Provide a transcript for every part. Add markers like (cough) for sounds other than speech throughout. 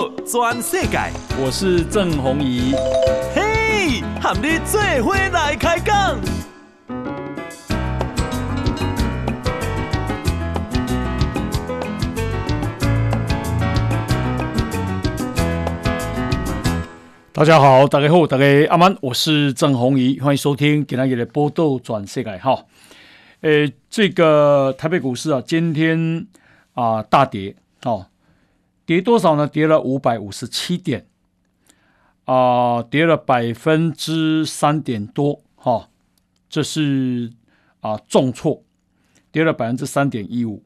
道全世界，我是郑宏仪。嘿，和你做伙来开讲。大家好，大家好，大家阿曼，我是郑宏仪，欢迎收听今天的报道全世界哈。诶，这个台北股市啊，今天啊、呃、大跌哦。跌多少呢？跌了五百五十七点，啊、呃，跌了百分之三点多，哈、哦，这是啊、呃、重挫，跌了百分之三点一五。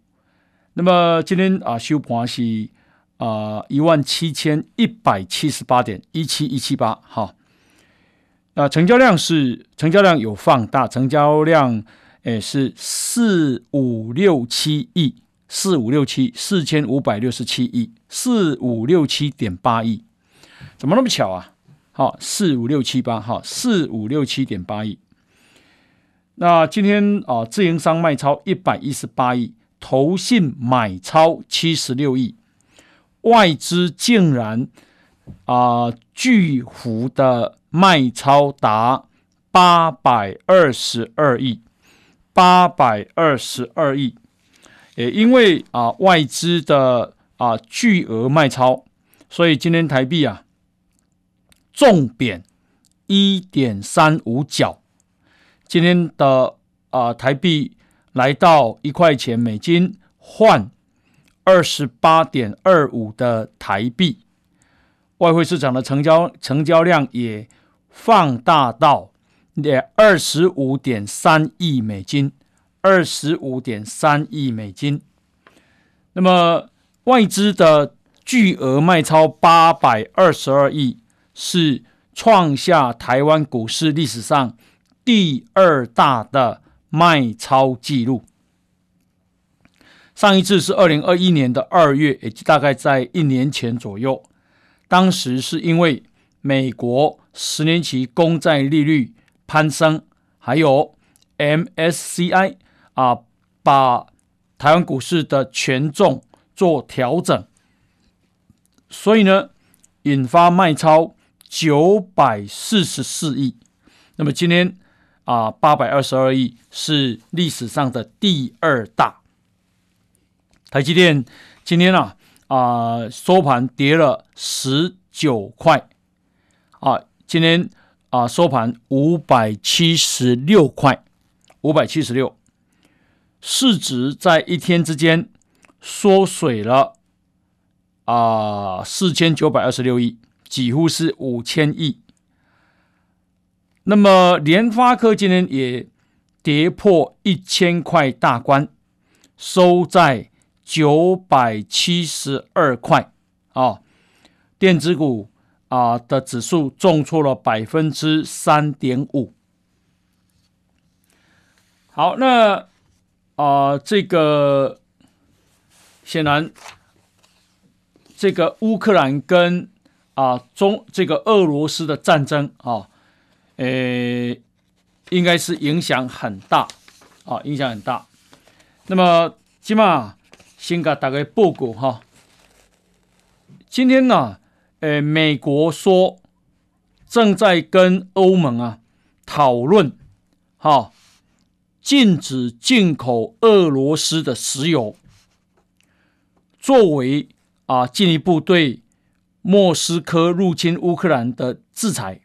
那么今天啊收盘是啊一万七千一百七十八点一七一七八，哈，啊成交量是成交量有放大，成交量诶是四五六七亿。四五六七四千五百六十七亿，四五六七点八亿，怎么那么巧啊？好，四五六七八，好，四五六七点八亿。那今天啊，自营商卖超一百一十八亿，投信买超七十六亿，外资竟然啊巨幅的卖超达八百二十二亿，八百二十二亿。也因为啊外资的啊巨额卖超，所以今天台币啊重贬一点三五角。今天的啊台币来到一块钱美金换二十八点二五的台币，外汇市场的成交成交量也放大到也二十五点三亿美金。二十五点三亿美金，那么外资的巨额卖超八百二十二亿，是创下台湾股市历史上第二大的卖超纪录。上一次是二零二一年的二月，也就大概在一年前左右，当时是因为美国十年期公债利率攀升，还有 MSCI。啊，把台湾股市的权重做调整，所以呢，引发卖超九百四十四亿。那么今天啊，八百二十二亿是历史上的第二大。台积电今天啊啊收盘跌了十九块啊，今天啊收盘五百七十六块，五百七十六。市值在一天之间缩水了啊，四千九百二十六亿，几乎是五千亿。那么联发科今天也跌破一千块大关，收在九百七十二块啊。电子股啊的指数重挫了百分之三点五。好，那。啊、这个显然，这个乌克兰跟啊、中这个俄罗斯的战争啊，诶，应该是影响很大啊，影响很大。那么，今嘛先给大家报告哈。今天呢，诶，美国说正在跟欧盟啊讨论，哈。禁止进口俄罗斯的石油，作为啊进一步对莫斯科入侵乌克兰的制裁。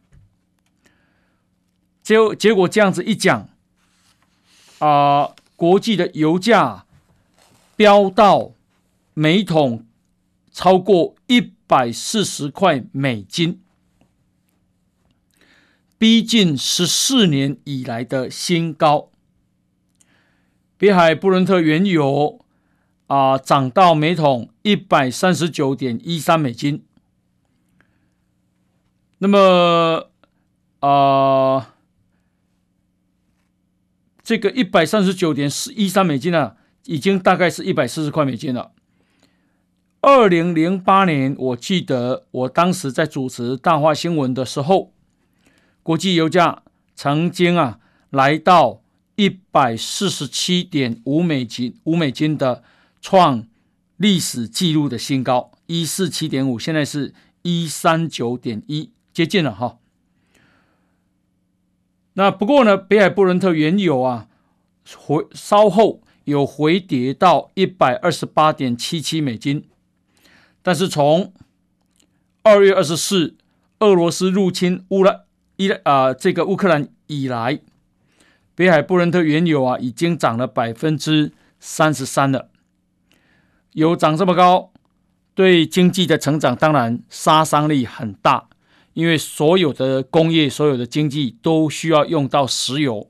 结结果这样子一讲，啊，国际的油价飙到每桶超过一百四十块美金，逼近十四年以来的新高。北海布伦特原油啊涨到每桶一百三十九点一三美金，那么啊这个一百三十九点一三美金呢、已经大概是一百四十块美金了。二零零八年，我记得我当时在主持大话新闻的时候，国际油价曾经啊来到。一百四十七点五美金，五美金的创历史纪录的新高，一四七点五，现在是一三九点一，接近了哈。那不过呢，北海布伦特原油啊，回稍后有回跌到一百二十八点七七美金，但是从二月二十四，俄罗斯入侵乌兰伊啊这个乌克兰以来，北海布伦特原油啊已经涨了百分之三十三了。油涨这么高，对经济的成长当然杀伤力很大，因为所有的工业、所有的经济都需要用到石油。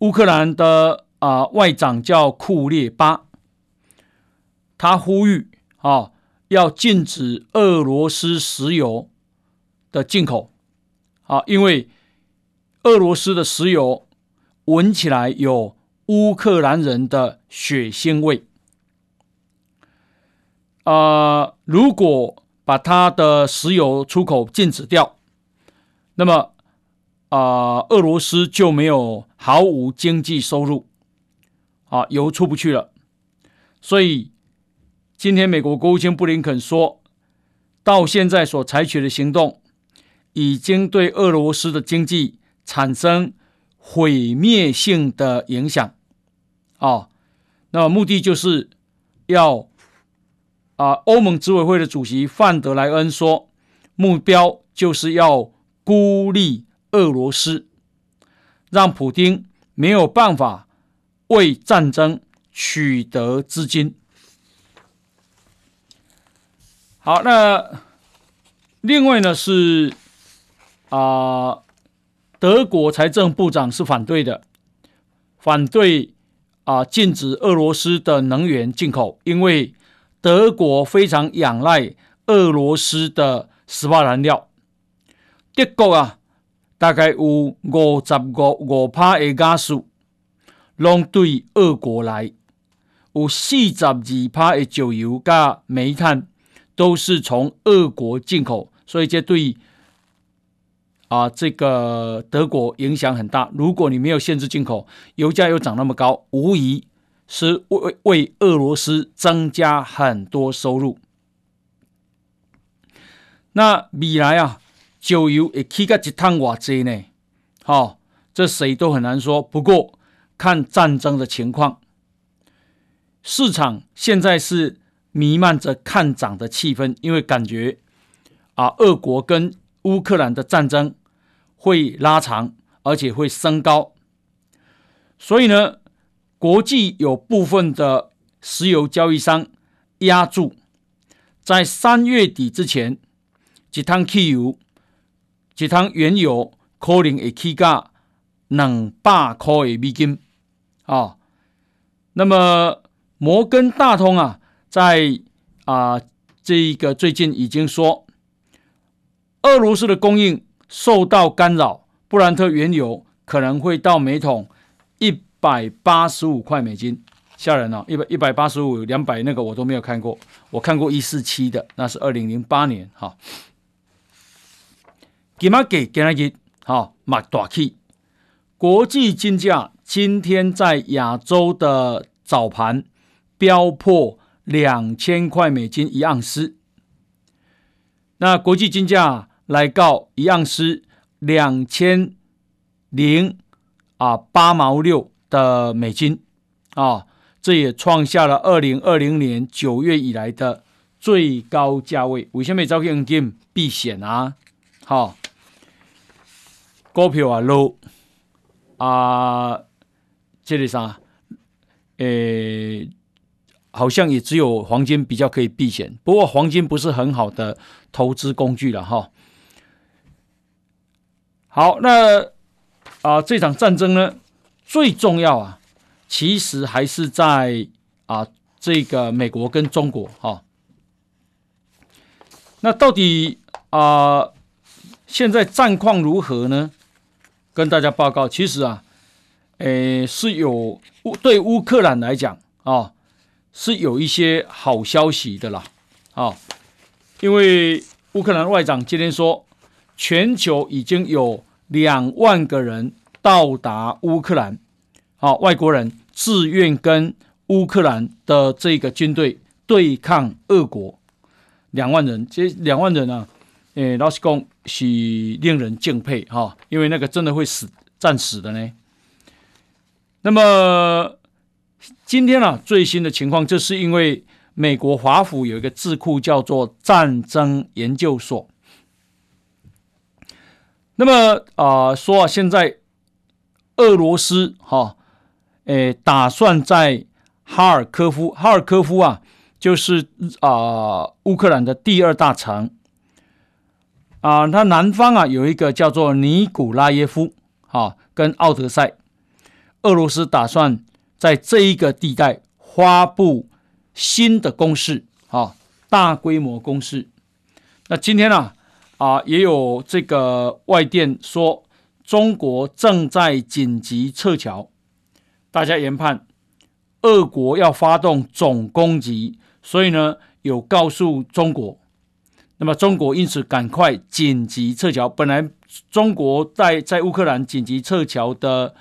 乌克兰的啊、外长叫库列巴，他呼吁啊要禁止俄罗斯石油的进口啊，因为俄罗斯的石油闻起来有。乌克兰人的血腥味，啊、如果把他的石油出口禁止掉，那么啊、俄罗斯就没有毫无经济收入，啊，油出不去了。所以今天美国国务卿布林肯说，到现在所采取的行动，已经对俄罗斯的经济产生毁灭性的影响。啊，那目的就是要啊，欧盟执委会的主席范德莱恩说，目标就是要孤立俄罗斯，让普丁没有办法为战争取得资金。好，那另外呢是啊，德国财政部长是反对的，反对。啊，禁止俄罗斯的能源进口，因为德国非常仰赖俄罗斯的石化燃料。德国啊，大概有五十五五趴的加数，拢对俄国来；有四十二趴的石油加煤炭，都是从俄国进口，所以这对。啊，这个德国影响很大。如果你没有限制进口，油价又涨那么高，无疑是为为俄罗斯增加很多收入。那未来啊，石油会起个一趟瓦济呢？好、哦，这谁都很难说。不过看战争的情况，市场现在是弥漫着看涨的气氛，因为感觉啊，俄国跟乌克兰的战争会拉长，而且会升高，所以呢，国际有部分的石油交易商压注，在三月底之前，一桶汽油、一桶原油可能会起价两百块的美金啊。那么摩根大通啊，在啊这个最近已经说。俄罗斯的供应受到干扰，布兰特原油可能会到每桶一百八十五块美金，吓人了，一百一百八十五、两百那个我都没有看过，我看过一四七的，那是二零零八年哈。给嘛给给那个好马大气，国际金价今天在亚洲的早盘飙破两千块美金一盎司，那国际金价。来告一盎司两千零啊八毛六的美金啊，这也创下了二零二零年九月以来的最高价位。为什么找现金避险啊？好、股票啊 low 啊，这里啥？诶，好像也只有黄金比较可以避险。不过黄金不是很好的投资工具了哈。好，那啊、这场战争呢，最重要啊，其实还是在啊，这个美国跟中国哈、哦。那到底啊、现在战况如何呢？跟大家报告，其实啊，诶，是有乌对乌克兰来讲啊、是有一些好消息的啦，啊、因为乌克兰外长今天说，全球已经有。两万个人到达乌克兰，好，外国人自愿跟乌克兰的这个军队对抗俄国，两万人，这两万人啊，诶，老实讲是令人敬佩哈，因为那个真的会死战死的呢。那么今天啊，最新的情况，这是因为美国华府有一个智库叫做战争研究所。那么啊、说啊，现在俄罗斯哈，诶，打算在哈尔科夫，哈尔科夫啊，就是啊、乌克兰的第二大城啊、呃，它南方啊有一个叫做尼古拉耶夫，哈，跟奥德赛，俄罗斯打算在这一个地带发布新的攻势，哈，大规模攻势。那今天啊。啊，也有这个外电说，中国正在紧急撤侨，大家研判，俄国要发动总攻击，所以呢，有告诉中国，那么中国因此赶快紧急撤侨。本来中国在在乌克兰紧急撤侨的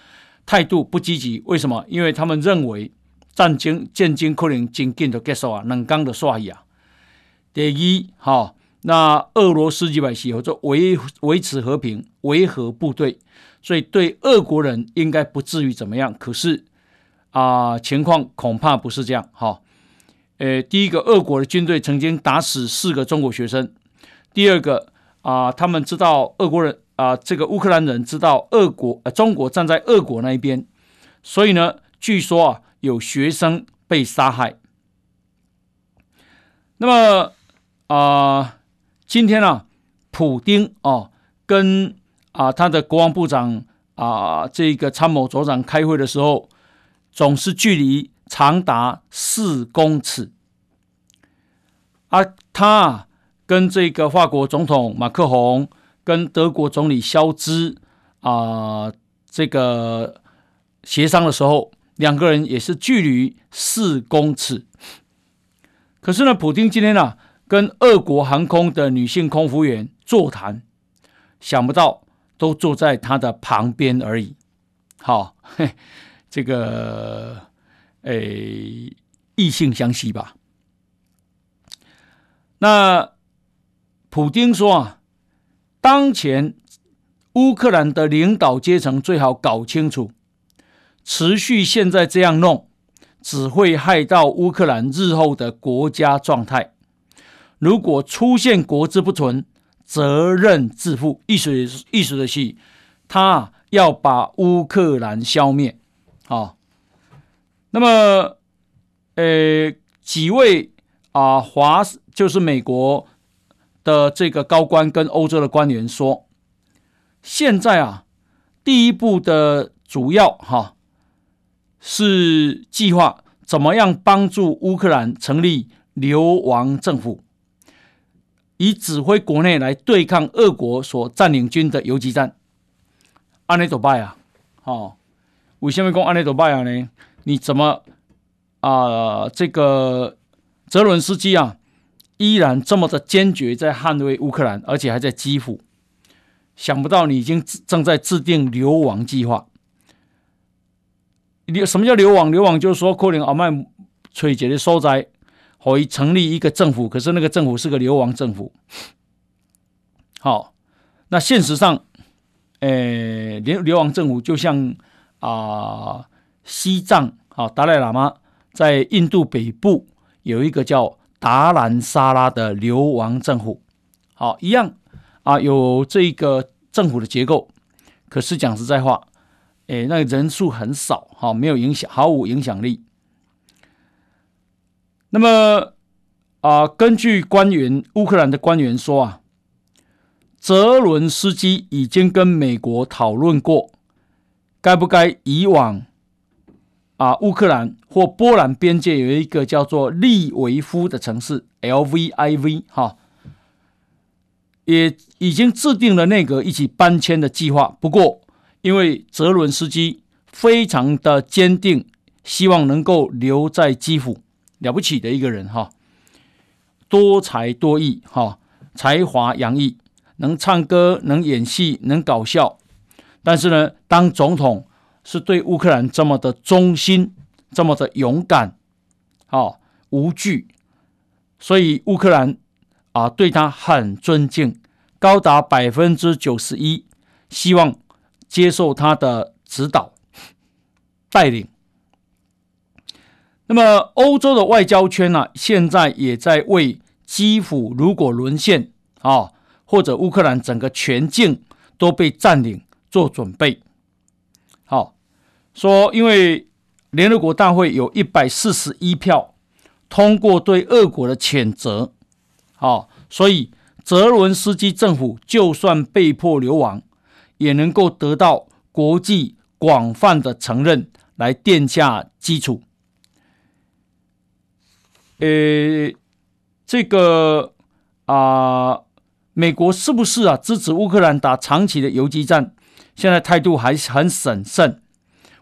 态度不积极，为什么？因为他们认为战争战争可能真紧就结束啊，冷刚的刷牙。第一，哈。那俄罗斯几百系合作维维持和平，维和部队，所以对俄国人应该不至于怎么样。可是啊、情况恐怕不是这样。哈，呃，第一个，俄国的军队曾经打死四个中国学生；第二个啊、他们知道俄国人啊、这个乌克兰人知道俄国呃中国站在俄国那一边，所以呢，据说啊，有学生被杀害。那么啊。今天啊，普丁哦，跟啊他的国防部长啊这个参谋总长开会的时候，总是距离长达四公尺。啊，他跟这个法国总统马克宏，跟德国总理肖兹啊这个协商的时候，两个人也是距离四公尺。可是呢，普丁今天呢、跟俄国航空的女性空服员座谈，想不到都坐在他的旁边而已。好，嘿，这个诶，异性相吸吧。那普丁说啊，当前乌克兰的领导阶层最好搞清楚，持续现在这样弄，只会害到乌克兰日后的国家状态。如果出现国之不存，责任自负。意思意思的是，他要把乌克兰消灭。好，那么，呃，几位啊华就是美国的这个高官跟欧洲的官员说，现在啊，第一步的主要哈是计划怎么样帮助乌克兰成立流亡政府。以指挥国内来对抗俄国所占领军的游击战，安内多拜啊，哦，为什么讲安内多拜啊呢？你怎么啊、这个泽伦斯基啊，依然这么的坚决在捍卫乌克兰，而且还在基辅。想不到你已经正在制定流亡计划。流什么叫流亡？流亡就是说，可能阿麦崔杰的所在。可以成立一个政府，可是那个政府是个流亡政府。好，那现实上，诶，流流亡政府就像啊、西藏啊，达赖喇嘛在印度北部有一个叫达兰萨拉的流亡政府，好，一样啊，有这个政府的结构，可是讲实在话，诶，那个人数很少，哈，没有影响，毫无影响力。那么啊、根据官员，乌克兰的官员说啊，泽伦斯基已经跟美国讨论过，该不该移往啊乌克兰或波兰边界有一个叫做利维夫的城市 （LVIV） 哈，也已经制定了内阁一起搬迁的计划。不过，因为泽伦斯基非常的坚定，希望能够留在基辅。了不起的一个人哈，多才多艺哈，才华洋溢，能唱歌，能演戏，能搞笑。但是呢，当总统是对乌克兰这么的忠心，这么的勇敢，好无惧，所以乌克兰啊对他很尊敬，高达百分之九十一，希望接受他的指导带领。那么欧洲的外交圈呢、啊，现在也在为基辅如果沦陷啊，或者乌克兰整个全境都被占领做准备。好，说因为联合国大会有一百四十一票通过对俄国的谴责，好，所以泽伦斯基政府就算被迫流亡，也能够得到国际广泛的承认，来奠下基础。呃，这个啊、美国是不是啊支持乌克兰打长期的游击战？现在态度还是很审慎。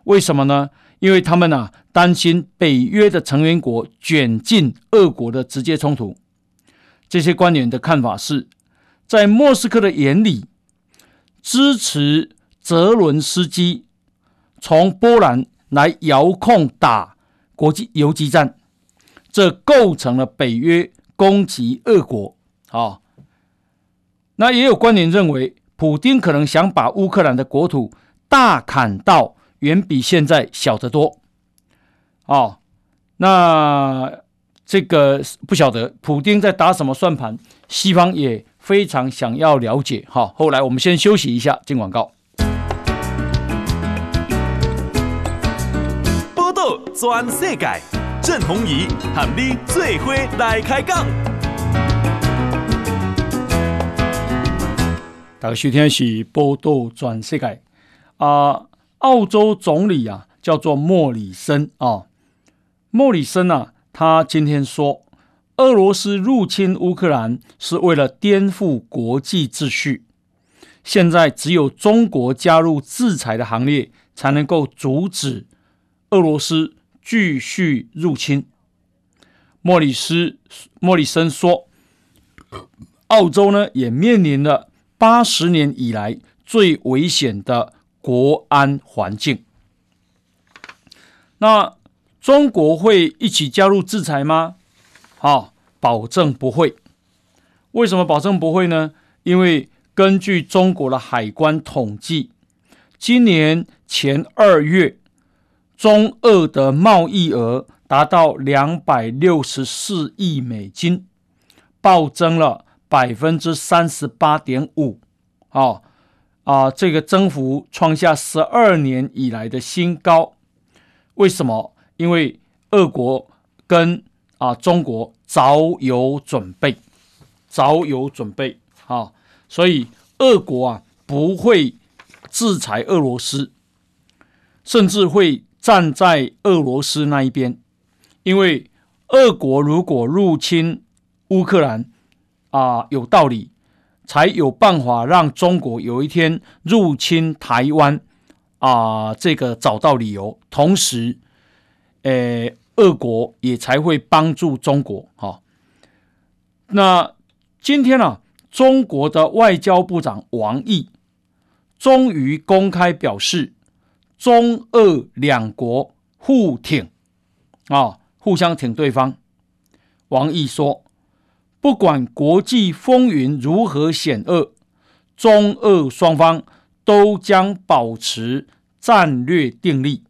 为什么呢？因为他们啊担心北约的成员国卷进俄国的直接冲突。这些官员的看法是，在莫斯科的眼里，支持泽伦斯基从波兰来遥控打国际游击战。这构成了北约攻击俄国啊。那也有观点认为，普丁可能想把乌克兰的国土大砍到远比现在小得多。哦，那这个不晓得普丁在打什么算盘，西方也非常想要了解。哈，后来我们先休息一下，进广告。报道全世界。郑弘仪和你做伙来开讲。大家收听是《报道全世界》啊，澳洲总理啊叫做莫里森啊，莫里森啊，他今天说，俄罗斯入侵乌克兰是为了颠覆国际秩序，现在只有中国加入制裁的行列，才能够阻止俄罗斯。继续入侵，莫里斯莫里森说，澳洲呢也面临了八十年以来最危险的国安环境。那中国会一起加入制裁吗？好，保证不会。为什么保证不会呢？因为根据中国的海关统计，今年前二月。中俄的贸易额达到两百六十四亿美金，暴增了百分之三十八点五，啊啊，这个增幅创下十二年以来的新高。为什么？因为俄国跟啊中国早有准备，早有准备，啊，所以俄国啊不会制裁俄罗斯，甚至会。站在俄罗斯那一边，因为俄国如果入侵乌克兰啊、有道理，才有办法让中国有一天入侵台湾啊、这个找到理由。同时，呃，俄国也才会帮助中国。哈、哦，那今天呢、啊，中国的外交部长王毅终于公开表示。中俄两国互挺啊，互相挺对方。王毅说：“不管国际风云如何险恶，中俄双方都将保持战略定力，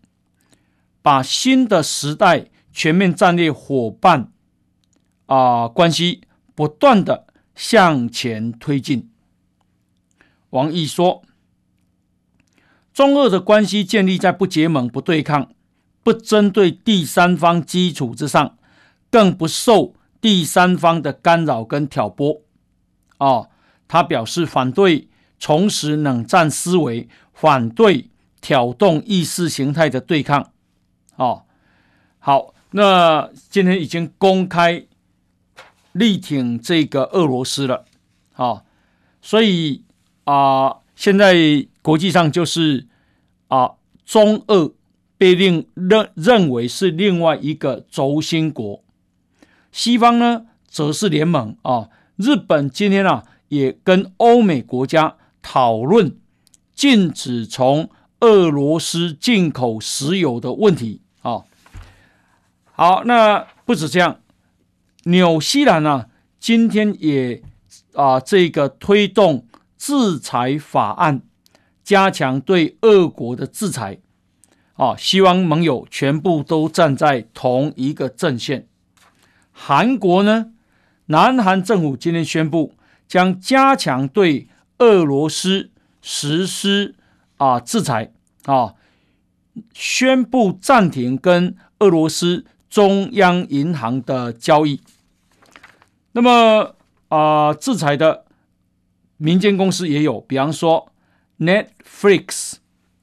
把新的时代全面战略伙伴啊关系不断的向前推进。”王毅说。中俄的关系建立在不结盟、不对抗、不针对第三方基础之上，更不受第三方的干扰跟挑拨。哦，他表示反对重拾冷战思维，反对挑动意识形态的对抗。哦，好，那今天已经公开力挺这个俄罗斯了。好，哦，所以啊。现在国际上就是啊，中俄被另认认为是另外一个轴心国，西方呢则是联盟啊。日本今天啊也跟欧美国家讨论禁止从俄罗斯进口石油的问题啊。好，那不止这样，纽西兰啊，今天也啊这个推动制裁法案，加强对俄国的制裁，啊，希望盟友全部都站在同一个阵线。韩国呢，南韩政府今天宣布，将加强对俄罗斯实施啊制裁啊，宣布暂停跟俄罗斯中央银行的交易。那么啊，制裁的民间公司也有，比方说 Netflix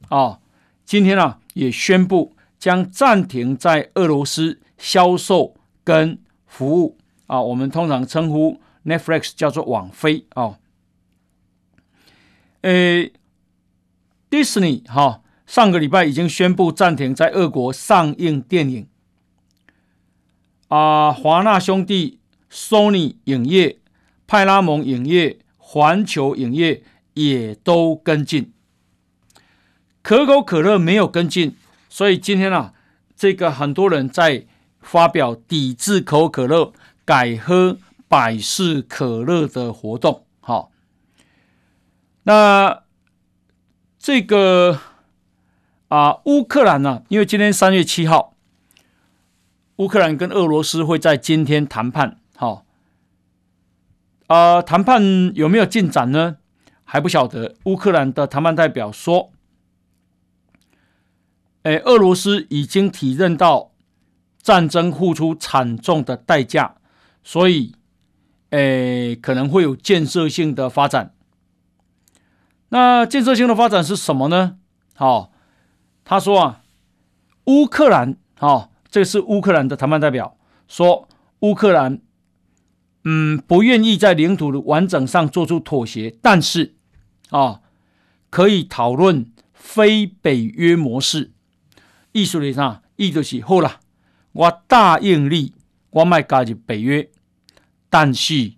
啊，今天啊也宣布将暂停在俄罗斯销售跟服务啊，我们通常称呼 Netflix 叫做网飞啊。诶，Disney 哈，上个礼拜已经宣布暂停在俄国上映电影。啊，华纳兄弟、Sony 影业、派拉蒙影业、环球影业也都跟进。可口可乐没有跟进，所以今天啊，这个很多人在。发表抵制可口可乐、改喝百事可乐的活动。好，那这个啊，乌克兰呢？因为今天三月七号，乌克兰跟俄罗斯会在今天谈判。好，啊，谈判有没有进展呢？还不晓得。乌克兰的谈判代表说，哎，俄罗斯已经体认到。战争付出惨重的代价，所以，诶，可能会有建设性的发展。那建设性的发展是什么呢？好、哦，他说啊，乌克兰，好、哦，这是乌克兰的谈判代表说，乌克兰，嗯，不愿意在领土的完整上做出妥协，但是，哦，可以讨论非北约模式。艺术理上，意思是好了。我答应你，我卖加入北约，但是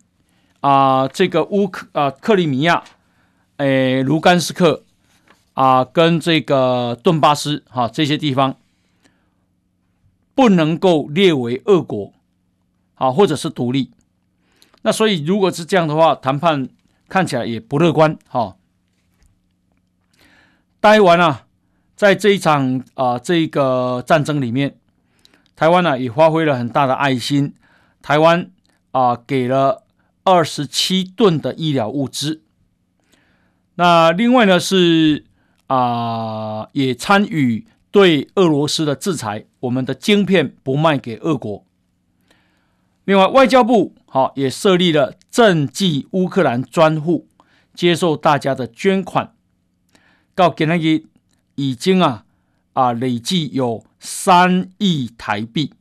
啊、这个乌克啊、克里米亚、诶卢甘斯克啊、跟这个顿巴斯哈、啊、这些地方不能够列为俄国啊，或者是独立。那所以如果是这样的话，谈判看起来也不乐观哈。待完了，在这一场啊、这个战争里面。台湾呢、也发挥了很大的爱心，台湾啊给了二十七吨的医疗物资。那另外呢是啊也参与对俄罗斯的制裁，我们的晶片不卖给俄国。另外外交部好、啊、也设立了赈济乌克兰专户，接受大家的捐款。到今日已经啊啊累计有。三亿台币，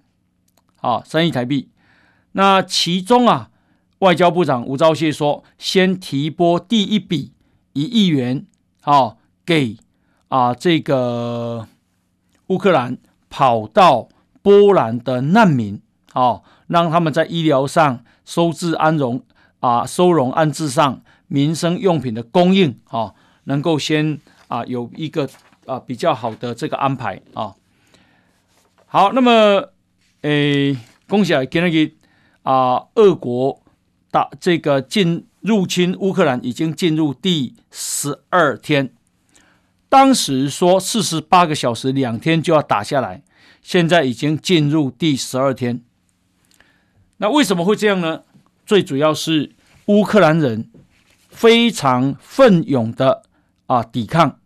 啊，三亿台币。那其中啊，外交部长吴钊燮说，先提拨第一笔一亿元，啊，给啊这个乌克兰跑到波兰的难民，啊，让他们在医疗上收治安容啊，收容安置上，民生用品的供应，啊，能够先啊有一个啊比较好的这个安排，啊。好，那么，诶，恭喜啊，今天啊，俄国打这个进入侵乌克兰已经进入第十二天。当时说四十八个小时，两天就要打下来，现在已经进入第十二天。那为什么会这样呢？最主要是乌克兰人非常奋勇的啊抵抗，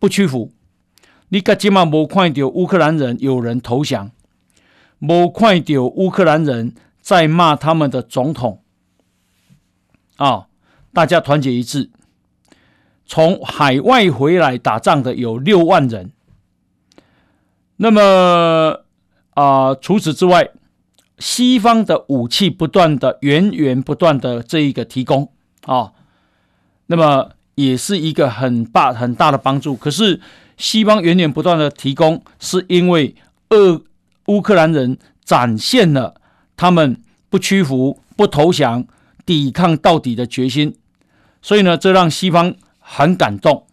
不屈服。你可今嘛没看到乌克兰人有人投降，没看到乌克兰人在骂他们的总统啊！大家团结一致，从海外回来打仗的有六万人。那么啊，除此之外，西方的武器不断的源源不断的这一个提供啊，那么也是一个很大很大的帮助。可是。西方源源不断的提供，是因为俄乌克兰人展现了他们不屈服、不投降、抵抗到底的决心，所以呢，这让西方很感动。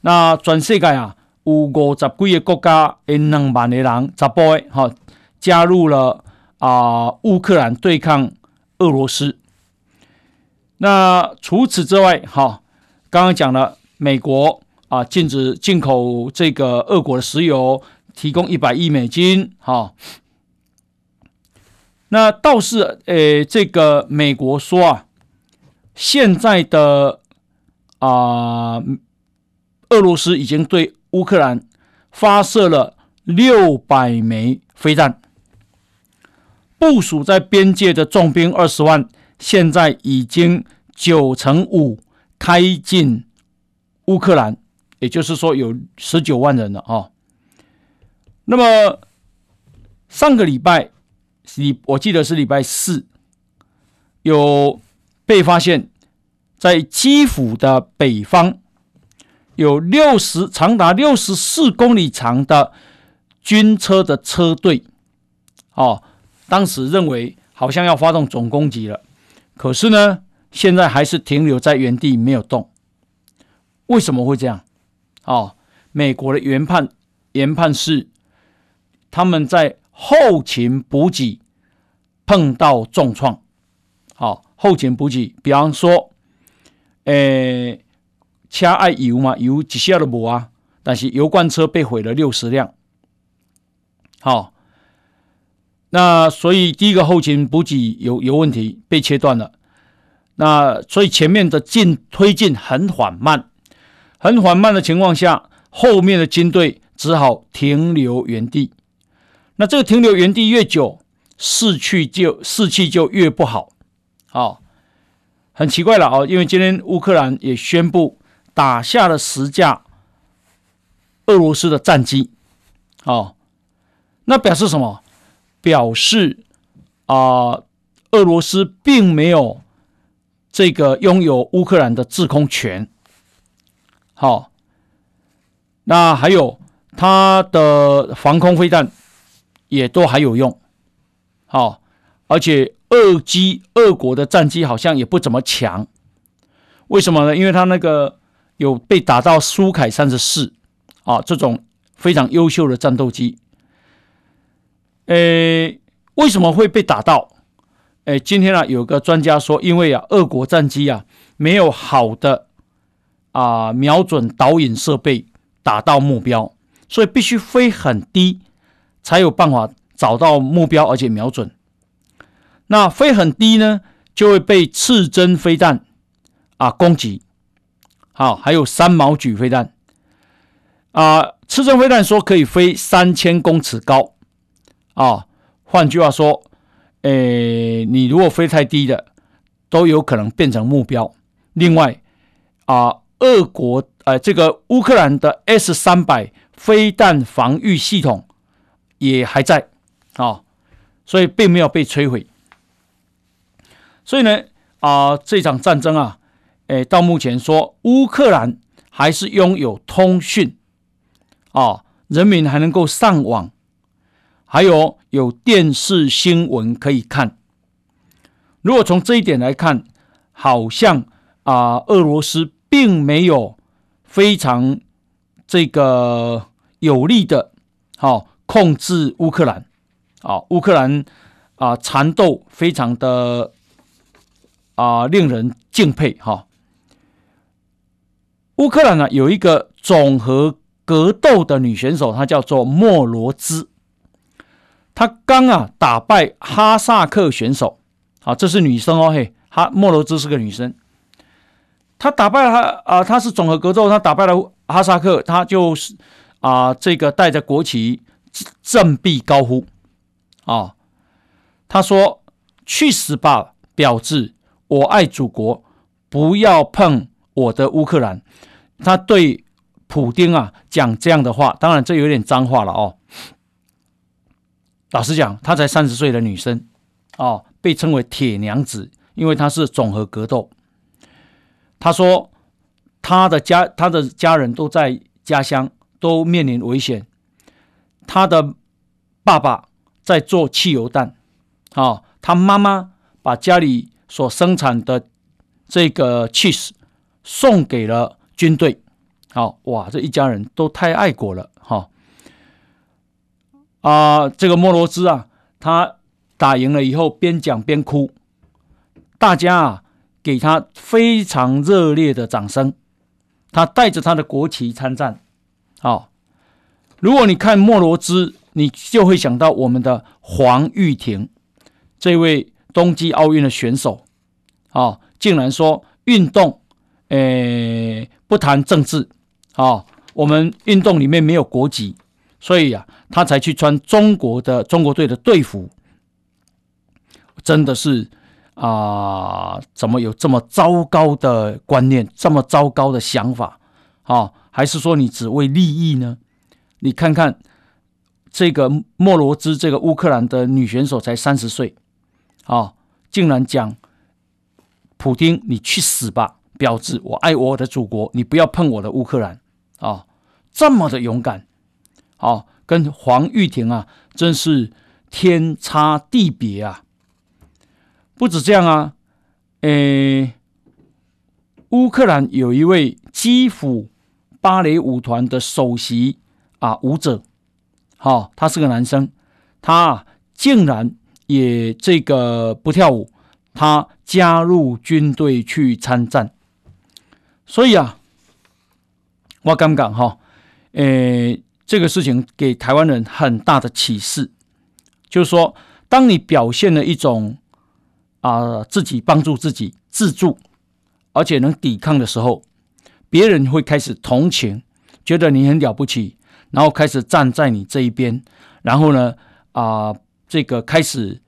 那全世界啊，有五十几个国家，两万的人，十八个哈，加入了啊乌克兰对抗俄罗斯。那除此之外，哈，刚刚讲了美国啊禁止进口这个俄国的石油，提供一百亿美金，哈。那倒是，诶，这个美国说啊，现在的啊，俄罗斯已经对乌克兰发射了六百枚飞弹，部署在边界的重兵二十万，现在已经九成五开进乌克兰，也就是说有十九万人了啊。那么上个礼拜。礼，我记得是礼拜四，有被发现，在基辅的北方，有六十长达六十四公里长的军车的车队，哦，当时认为好像要发动总攻击了，可是呢，现在还是停留在原地没有动。为什么会这样？哦，美国的研判研判是他们在。后勤补给碰到重创，好，后勤补给，比方说，诶，车爱油嘛，油几下都无啊，但是油罐车被毁了六十辆，好，那所以第一个后勤补给有有问题，被切断了，那所以前面的进推进很缓慢，很缓慢的情况下，后面的军队只好停留原地。那这个停留原地越久，士气就士气就越不好，好，很奇怪了啊！因为今天乌克兰也宣布打下了十架俄罗斯的战机，好，那表示什么？表示啊，俄罗斯并没有这个拥有乌克兰的制空权，好，那还有它的防空飞弹。也都还有用，好，而且俄机俄国的战机好像也不怎么强，为什么呢？因为他那个有被打到苏凯三十四啊，这种非常优秀的战斗机，诶，为什么会被打到？哎，今天啊，有个专家说，因为啊，俄国战机啊没有好的啊瞄准导引设备打到目标，所以必须飞很低。才有办法找到目标，而且瞄准。那飞很低呢，就会被刺针飞弹啊攻击。好，还有三毛举飞弹啊，刺针飞弹说可以飞三千公尺高啊。换句话说，诶，你如果飞太低的，都有可能变成目标。另外啊，俄国呃，这个乌克兰的 S 三百飞弹防御系统。也还在啊、所以并没有被摧毁。所以呢，啊、这场战争啊，诶，到目前说乌克兰还是拥有通讯啊、人民还能够上网，还有有电视新闻可以看。如果从这一点来看，好像啊、俄罗斯并没有非常这个有力的，好、哦。控制乌克兰，啊，乌克兰啊，缠斗非常的啊，令人敬佩哈。乌克兰呢，有一个总和格斗的女选手，她叫做莫罗兹，她刚啊打败哈萨克选手，啊，这是女生哦，嘿，哈莫罗兹是个女生，她打败了她啊，她是总和格斗，她打败了哈萨克，她就是啊，这个带着国旗。振臂高呼：“啊！”他说：“去死吧，婊子！我爱祖国，不要碰我的乌克兰。”他对普丁啊讲这样的话，当然这有点脏话了哦。老实讲，她才三十岁的女生哦，被称为铁娘子，因为她是总和格斗。他说：“他的家，他的家人都在家乡，都面临危险。”他的爸爸在做汽油弹，啊，他妈妈把家里所生产的这个 cheese 送给了军队，好哇，这一家人都太爱国了，哈啊，这个莫罗兹啊，他打赢了以后边讲边哭，大家啊给他非常热烈的掌声。他带着他的国旗参战，好。如果你看莫罗兹，你就会想到我们的黄玉婷，这位冬季奥运的选手，啊，竟然说运动，诶，不谈政治，啊，我们运动里面没有国籍，所以啊，他才去穿中国的中国队的队服，真的是啊，怎么有这么糟糕的观念，这么糟糕的想法，啊，还是说你只为利益呢？你看看这个莫罗兹，这个乌克兰的女选手才三十岁，啊，竟然讲普丁，你去死吧，婊子！我爱我的祖国，你不要碰我的乌克兰啊！这么的勇敢，啊，跟黄玉婷啊，真是天差地别啊！不止这样啊，诶，乌克兰有一位基辅芭蕾舞团的首席。啊，舞者，好、他是个男生，他竟然也这个不跳舞，他加入军队去参战。所以啊，我敢讲哈，诶，这个事情给台湾人很大的启示，就是说，当你表现了一种啊自己帮助自己自助，而且能抵抗的时候，别人会开始同情，觉得你很了不起。然后开始站在你这一边，然后呢，啊、呃，这个开始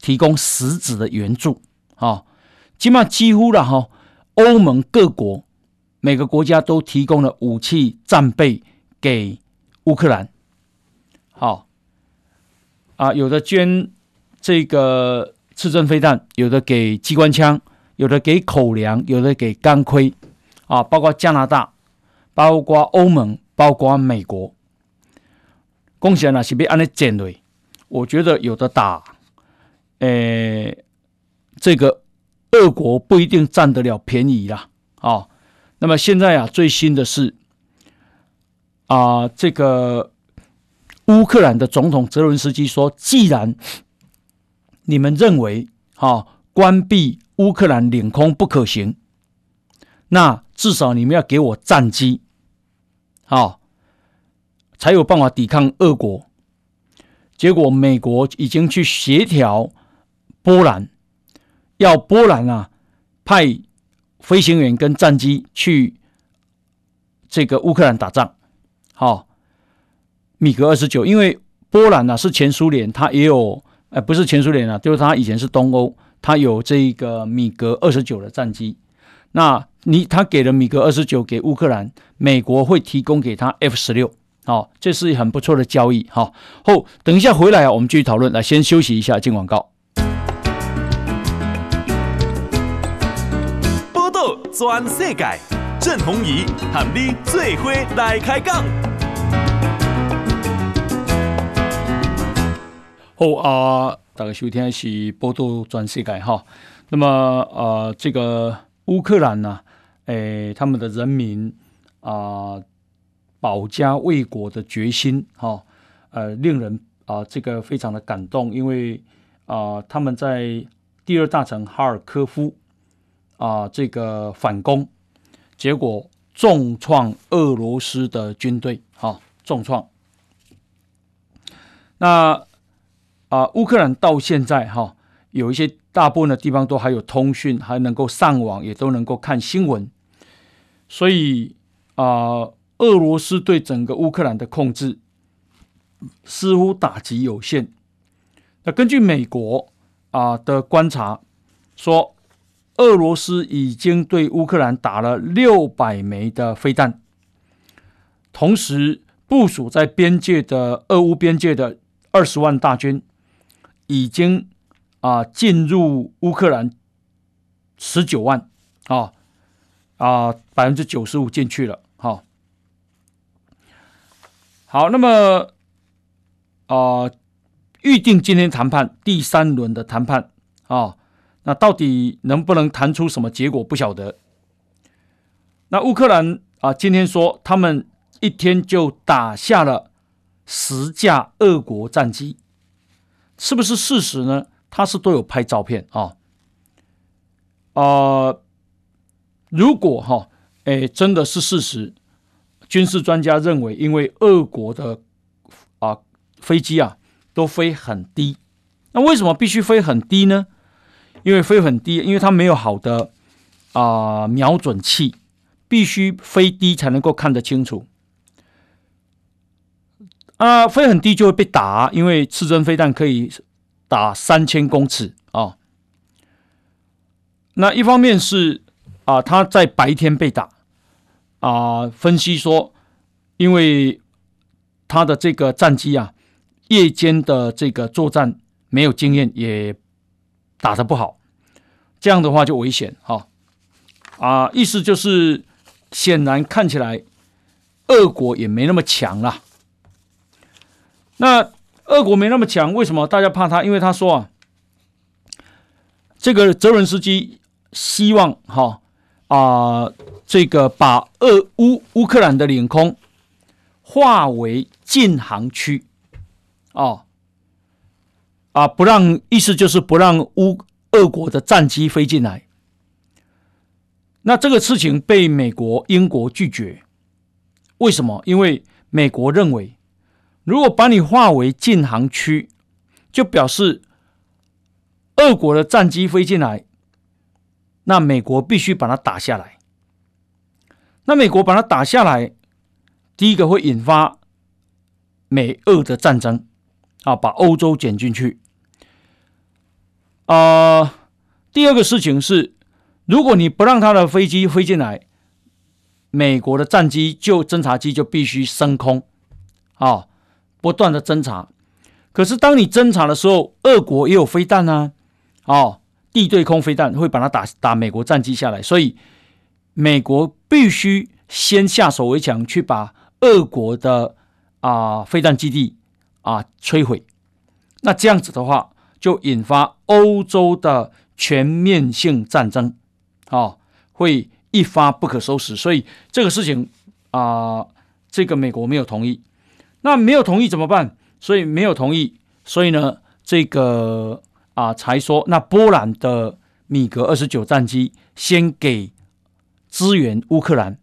提供实质的援助啊，起码几乎了哈，欧盟各国每个国家都提供了武器战备给乌克兰，好，啊，有的捐这个刺针飞弹，有的给机关枪，有的给口粮，有的给钢盔，啊，包括加拿大，包括欧盟。包括美国，贡献那是被按的减锐，我觉得有的打，呃，这个俄国不一定占得了便宜啦，啊、那么现在啊，最新的是啊，这个乌克兰的总统泽伦斯基说，既然你们认为哈、哦、关闭乌克兰领空不可行，那至少你们要给我战机。啊、哦，才有办法抵抗俄国。结果美国已经去协调波兰，要波兰啊派飞行员跟战机去这个乌克兰打仗。好、哦，米格二十九，因为波兰呢、啊、是前苏联，它也有，呃，不是前苏联啊，就是它以前是东欧，它有这个米格二十九的战机。那你他给了米格二十九给乌克兰，美国会提供给他 F 十六，好，这是很不错的交易，好。后等一下回来啊，我们继续讨论。来，先休息一下，进广告。报道全世界，郑弘仪喊你最伙来开讲。好啊，大家收听的是报道全世界哈。那么呃，这个。乌克兰呢、啊？诶，他们的人民啊、保家卫国的决心，哈、呃，令人啊、这个非常的感动，因为啊、他们在第二大城哈尔科夫啊、这个反攻，结果重创俄罗斯的军队，哈、重创。那啊、乌克兰到现在，哈、有一些。大部分的地方都还有通讯，还能够上网，也都能够看新闻。所以啊、俄罗斯对整个乌克兰的控制似乎打击有限。那根据美国啊、的观察说，俄罗斯已经对乌克兰打了六百枚的飞弹，同时部署在边界的俄乌边界的二十万大军已经。啊，进入乌克兰十九万啊啊，百分之九十五进去了。好、啊，好，那么啊，预定今天谈判第三轮的谈判啊，那到底能不能谈出什么结果？不晓得。那乌克兰啊，今天说他们一天就打下了十架俄国战机。是不是事实呢？他是都有拍照片啊。呃，如果哈，哎，真的是事实，军事专家认为，因为俄国的啊飞机啊都飞很低，那为什么必须飞很低呢？因为飞很低，因为它没有好的啊、瞄准器，必须飞低才能够看得清楚。啊，飞很低就会被打，因为刺针飞弹可以打三千公尺啊。那一方面是啊，他在白天被打啊，分析说，因为他的这个战机啊，夜间的这个作战没有经验，也打得不好，这样的话就危险哈啊，意思就是显然看起来俄国也没那么强了。那俄国没那么强，为什么大家怕他？因为他说啊，这个泽伦斯基希望哈啊、这个把俄乌乌克兰的领空划为禁航区，哦啊，不让，意思就是不让乌俄国的战机飞进来。那这个事情被美国、英国拒绝，为什么？因为美国认为。如果把你划为禁航区，就表示俄国的战机飞进来，那美国必须把它打下来。那美国把它打下来，第一个会引发美俄的战争，啊，把欧洲卷进去。啊、第二个事情是，如果你不让他的飞机飞进来，美国的战机就侦察机就必须升空，啊。不断的侦查，可是当你侦查的时候，俄国也有飞弹啊，哦，地对空飞弹会把它打打美国战机下来，所以美国必须先下手为强，去把俄国的啊、飞弹基地啊、摧毁。那这样子的话，就引发欧洲的全面性战争，啊、会一发不可收拾。所以这个事情啊、这个美国没有同意。那没有同意怎么办？所以没有同意，所以呢，这个啊，才说那波兰的米格二十九战机先给支援乌克兰，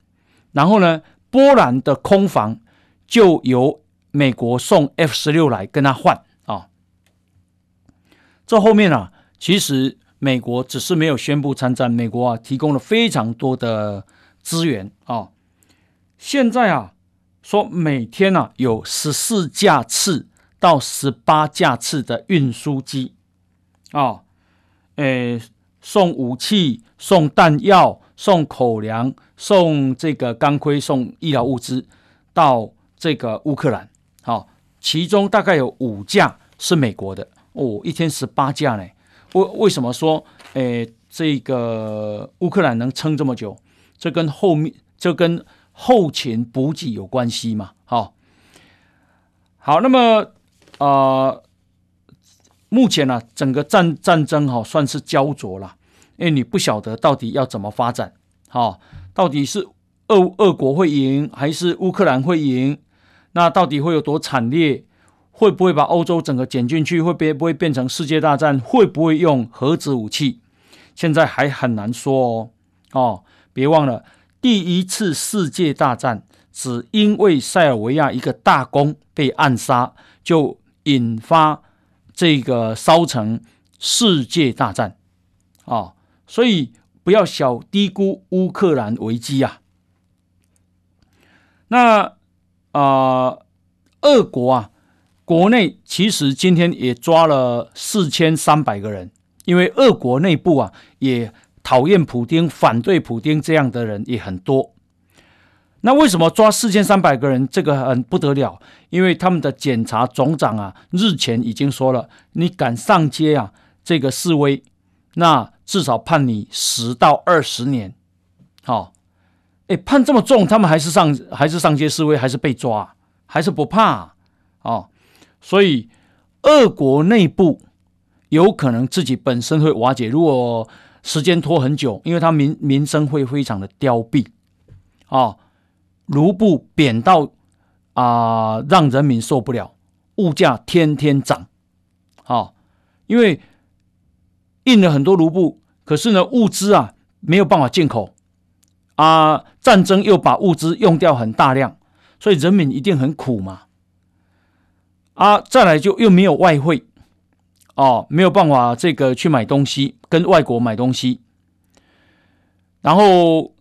然后呢，波兰的空防就由美国送 F 十六来跟他换啊。这后面啊，其实美国只是没有宣布参战，美国啊提供了非常多的资源啊。现在啊。说每天呢、啊、有十四架次到十八架次的运输机，啊、哦，诶，送武器、送弹药、送口粮、送这个钢盔、送医疗物资到这个乌克兰，好、其中大概有五架是美国的哦，一天十八架呢。为为什么说诶这个乌克兰能撑这么久？这跟后面这跟。后勤补给有关系嘛？好，好，那么、呃，目前呢、啊，整个战战争哈、哦、算是焦灼了，因为你不晓得到底要怎么发展，好、哦，到底是俄俄国会赢还是乌克兰会赢？那到底会有多惨烈？会不会把欧洲整个卷进去？会不会不会变成世界大战？会不会用核子武器？现在还很难说哦。哦，别忘了。第一次世界大战只因为塞尔维亚一个大公被暗杀，就引发这个烧成世界大战啊！所以不要小低估乌克兰危机啊。那啊、呃，俄国啊，国内其实今天也抓了四千三百个人，因为俄国内部啊也。讨厌普丁、反对普丁这样的人也很多。那为什么抓四千三百个人？这个很不得了，因为他们的检察总长啊，日前已经说了，你敢上街啊，这个示威，那至少判你十到二十年。好、哦，哎，判这么重，他们还是上还是上街示威，还是被抓，还是不怕啊？哦、所以俄国内部有可能自己本身会瓦解。如果时间拖很久，因为他民民生会非常的凋敝，啊，卢布贬到啊、让人民受不了，物价天天涨，啊，因为印了很多卢布，可是呢，物资啊没有办法进口。啊，战争又把物资用掉很大量，所以人民一定很苦嘛。啊，再来就又没有外汇，哦，没有办法这个去买东西，跟外国买东西。然后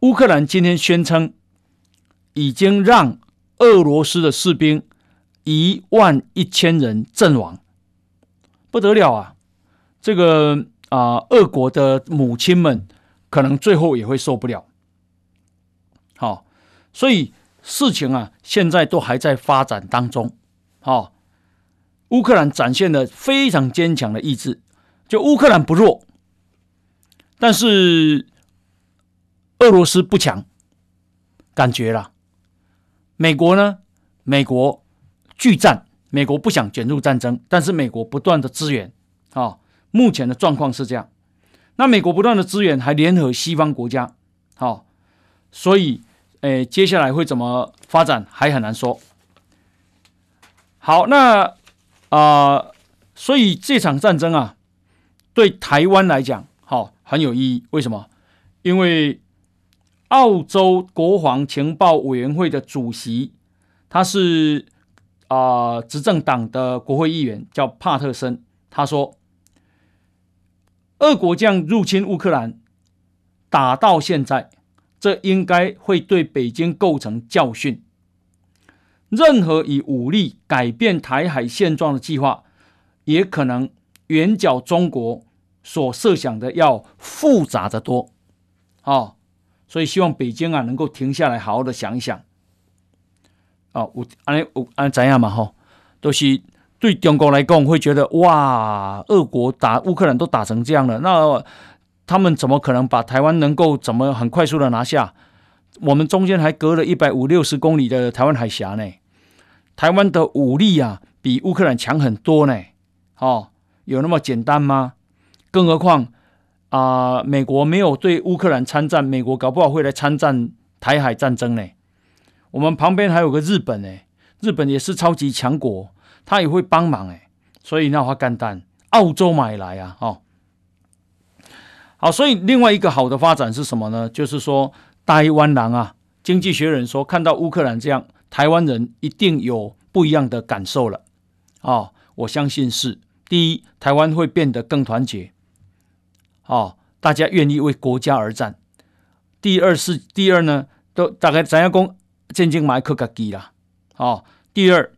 乌克兰今天宣称，已经让俄罗斯的士兵一万一千人阵亡，不得了啊！这个啊，俄国的母亲们可能最后也会受不了。好，所以事情啊，现在都还在发展当中。好，乌克兰展现了非常坚强的意志，就乌克兰不弱，但是俄罗斯不强，感觉了。美国呢？美国拒战，美国不想卷入战争，但是美国不断的支援。啊，目前的状况是这样。那美国不断的支援，还联合西方国家。好，所以，诶，接下来会怎么发展还很难说。好，那啊、所以这场战争啊，对台湾来讲，好、哦、很有意义。为什么？因为澳洲国防情报委员会的主席，他是啊、执政党的国会议员，叫帕特森。他说，俄国将入侵乌克兰，打到现在，这应该会对北京构成教训。任何以武力改变台海现状的计划，也可能远较中国所设想的要复杂的多。哦，所以希望北京啊能够停下来，好好的想一想。哦，我安我安怎样嘛？哈，都是对中国来讲会觉得哇，俄国打乌克兰都打成这样了，那他们怎么可能把台湾能够怎么很快速的拿下？我们中间还隔了一百五六十公里的台湾海峡呢。台湾的武力啊，比乌克兰强很多呢。哦，有那么简单吗？更何况啊、美国没有对乌克兰参战，美国搞不好会来参战台海战争呢。我们旁边还有个日本呢，日本也是超级强国，他也会帮忙哎。所以那话干单，澳洲买来啊，哦，好，所以另外一个好的发展是什么呢？就是说，台湾人啊，经济学人说，看到乌克兰这样。台湾人一定有不一样的感受了，哦，我相信是。第一，台湾会变得更团结，哦，大家愿意为国家而战。第二是第二呢，都大概怎样讲，渐渐买克格基了，哦，第二，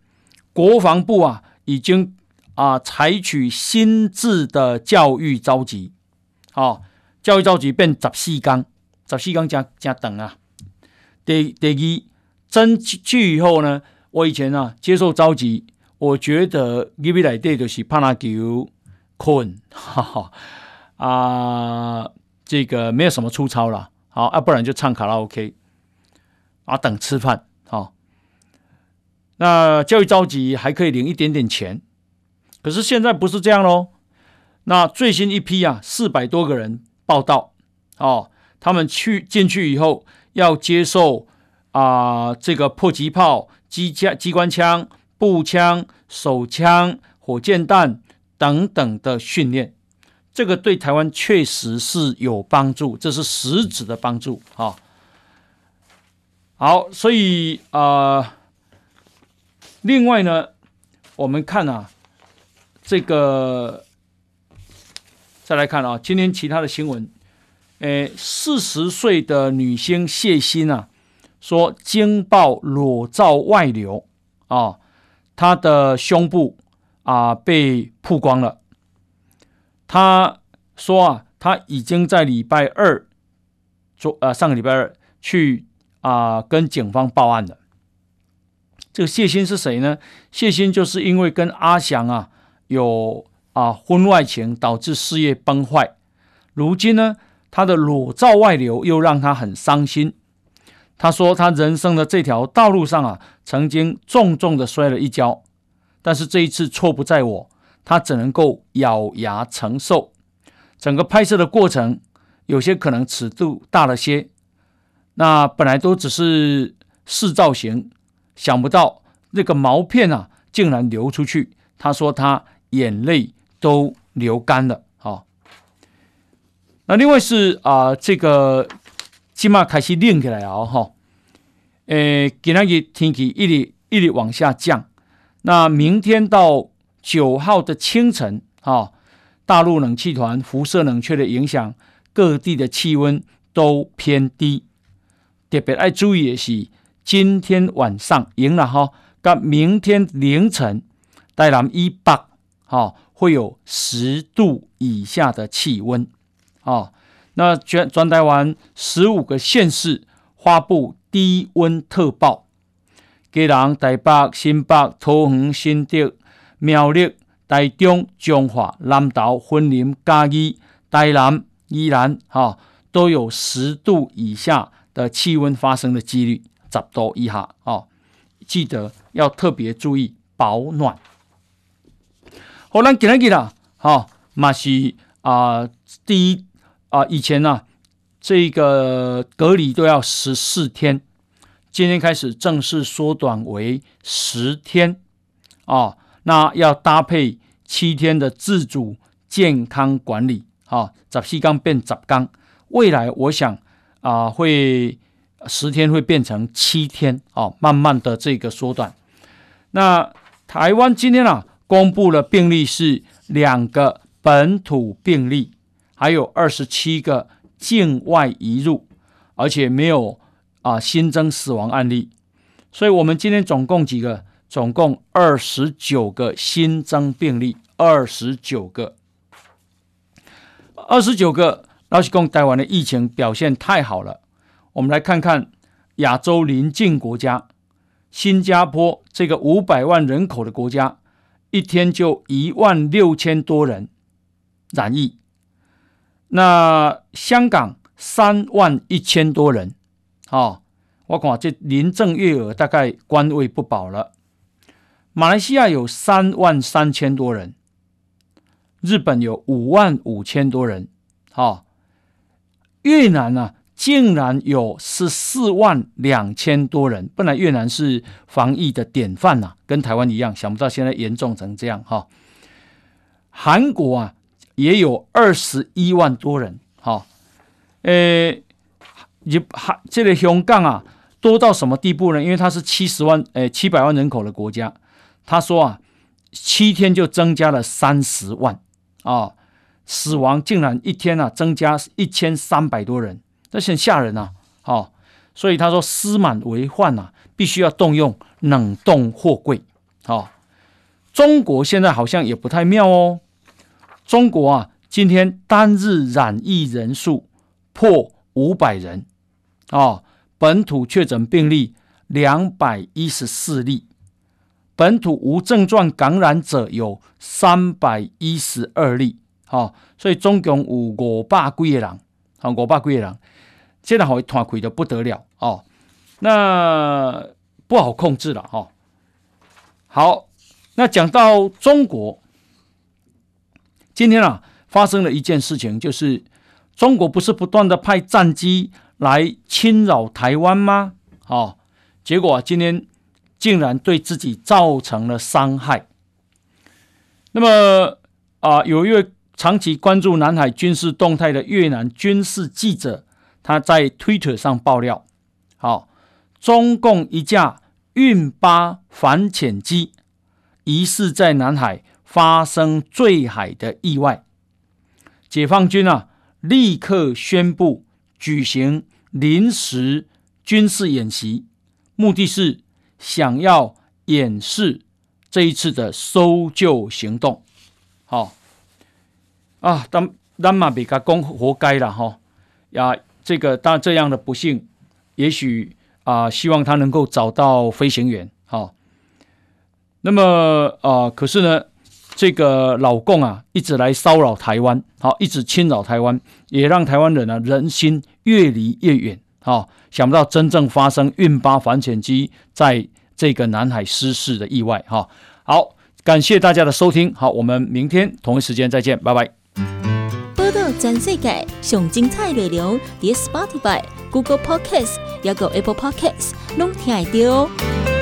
国防部啊已经啊采取新制的教育召集，哦，教育召集变十四纲，十四纲加加等啊，第第二。升去以后呢，我以前啊接受召集，我觉得里面来的就是拍篮球、困，哈 (laughs) 哈啊，这个没有什么粗糙了，好啊，不然就唱卡拉 OK 啊，等吃饭，好。那教育召集还可以领一点点钱，可是现在不是这样喽。那最新一批啊，四百多个人报道，哦，他们去进去以后要接受。啊、这个迫击炮、机枪、机关枪、步枪、手枪、火箭弹等等的训练，这个对台湾确实是有帮助，这是实质的帮助啊、好，所以啊、另外呢，我们看啊，这个再来看啊，今天其他的新闻，诶，四十岁的女星谢欣啊。说惊爆裸照外流啊，他的胸部啊被曝光了。他说啊，他已经在礼拜二，昨呃上个礼拜二去啊跟警方报案了。这个谢欣是谁呢？谢欣就是因为跟阿翔啊有啊婚外情，导致事业崩坏。如今呢，他的裸照外流又让他很伤心。他说：“他人生的这条道路上啊，曾经重重的摔了一跤，但是这一次错不在我，他只能够咬牙承受。整个拍摄的过程有些可能尺度大了些，那本来都只是试造型，想不到那个毛片啊竟然流出去。他说他眼泪都流干了。好，那另外是啊、这个起码开始练起来了哈。诶，今天的天气一直一直往下降。那明天到九号的清晨，哈，大陆冷气团辐射冷却的影响，各地的气温都偏低。特别要注意的是，今天晚上赢了哈，到明天凌晨，台南以北，哈，会有十度以下的气温，啊，那全转台湾十五个县市发布低温特报，基隆、台北、新北、桃园、新竹、苗栗、台中、彰化、南投、云林、嘉义、台南、宜兰，哈，都有十度以下的气温发生的几率，十度以下，哦，记得要特别注意保暖。好，咱今日啦，哈，嘛是啊，第一啊，以前呢、啊。这个隔离都要十四天，今天开始正式缩短为十天，啊，那要搭配七天的自主健康管理，啊，十四缸变十缸，未来我想啊，会十天会变成七天，啊，慢慢的这个缩短。那台湾今天啊，公布了病例是两个本土病例，还有二十七个。境外移入，而且没有啊新增死亡案例，所以我们今天总共几个？总共二十九个新增病例，二十九个，二十九个。老实讲，台湾的疫情表现太好了。我们来看看亚洲邻近国家，新加坡这个五百万人口的国家，一天就一万六千多人染疫。那香港三万一千多人，哦，我看这林郑月娥大概官位不保了。马来西亚有三万三千多人，日本有五万五千多人，哦，越南呢、啊、竟然有十四万两千多人。本来越南是防疫的典范呐、啊，跟台湾一样，想不到现在严重成这样哈、哦。韩国啊。也有二十一万多人，好，呃，也还这个香港啊，多到什么地步呢？因为它是七十万，呃，七百万人口的国家，他说啊，七天就增加了三十万啊，死亡竟然一天啊增加一千三百多人，这是很吓人呐，好，所以他说司满为患呐，必须要动用冷冻货柜，好，中国现在好像也不太妙哦。中国啊，今天单日染疫人数破五百人，啊、哦，本土确诊病例两百一十四例，本土无症状感染者有三百一十二例，啊、哦，所以总共有五百几个人，啊，五百几个人，现在好像团亏的不得了，哦，那不好控制了，哈、哦，好，那讲到中国。今天啊，发生了一件事情，就是中国不是不断的派战机来侵扰台湾吗？哦，结果啊，今天竟然对自己造成了伤害。那么啊，有一位长期关注南海军事动态的越南军事记者，他在 Twitter 上爆料：好，中共一架运八反潜机疑似在南海。发生坠海的意外，解放军啊，立刻宣布举行临时军事演习，目的是想要演示这一次的搜救行动。好啊，当当马比卡公活该了哈呀，这个当这样的不幸，也许啊，希望他能够找到飞行员。好，那么啊，可是呢？这个老共啊，一直来骚扰台湾，好，一直侵扰台湾，也让台湾人呢人心越离越远，好，想不到真正发生运八反潜机在这个南海失事的意外，哈，好，感谢大家的收听，好，我们明天同一时间再见，拜拜。报道全世界上精彩内容，点 Spotify、Google Podcasts，还有 Apple Podcasts，拢听得到。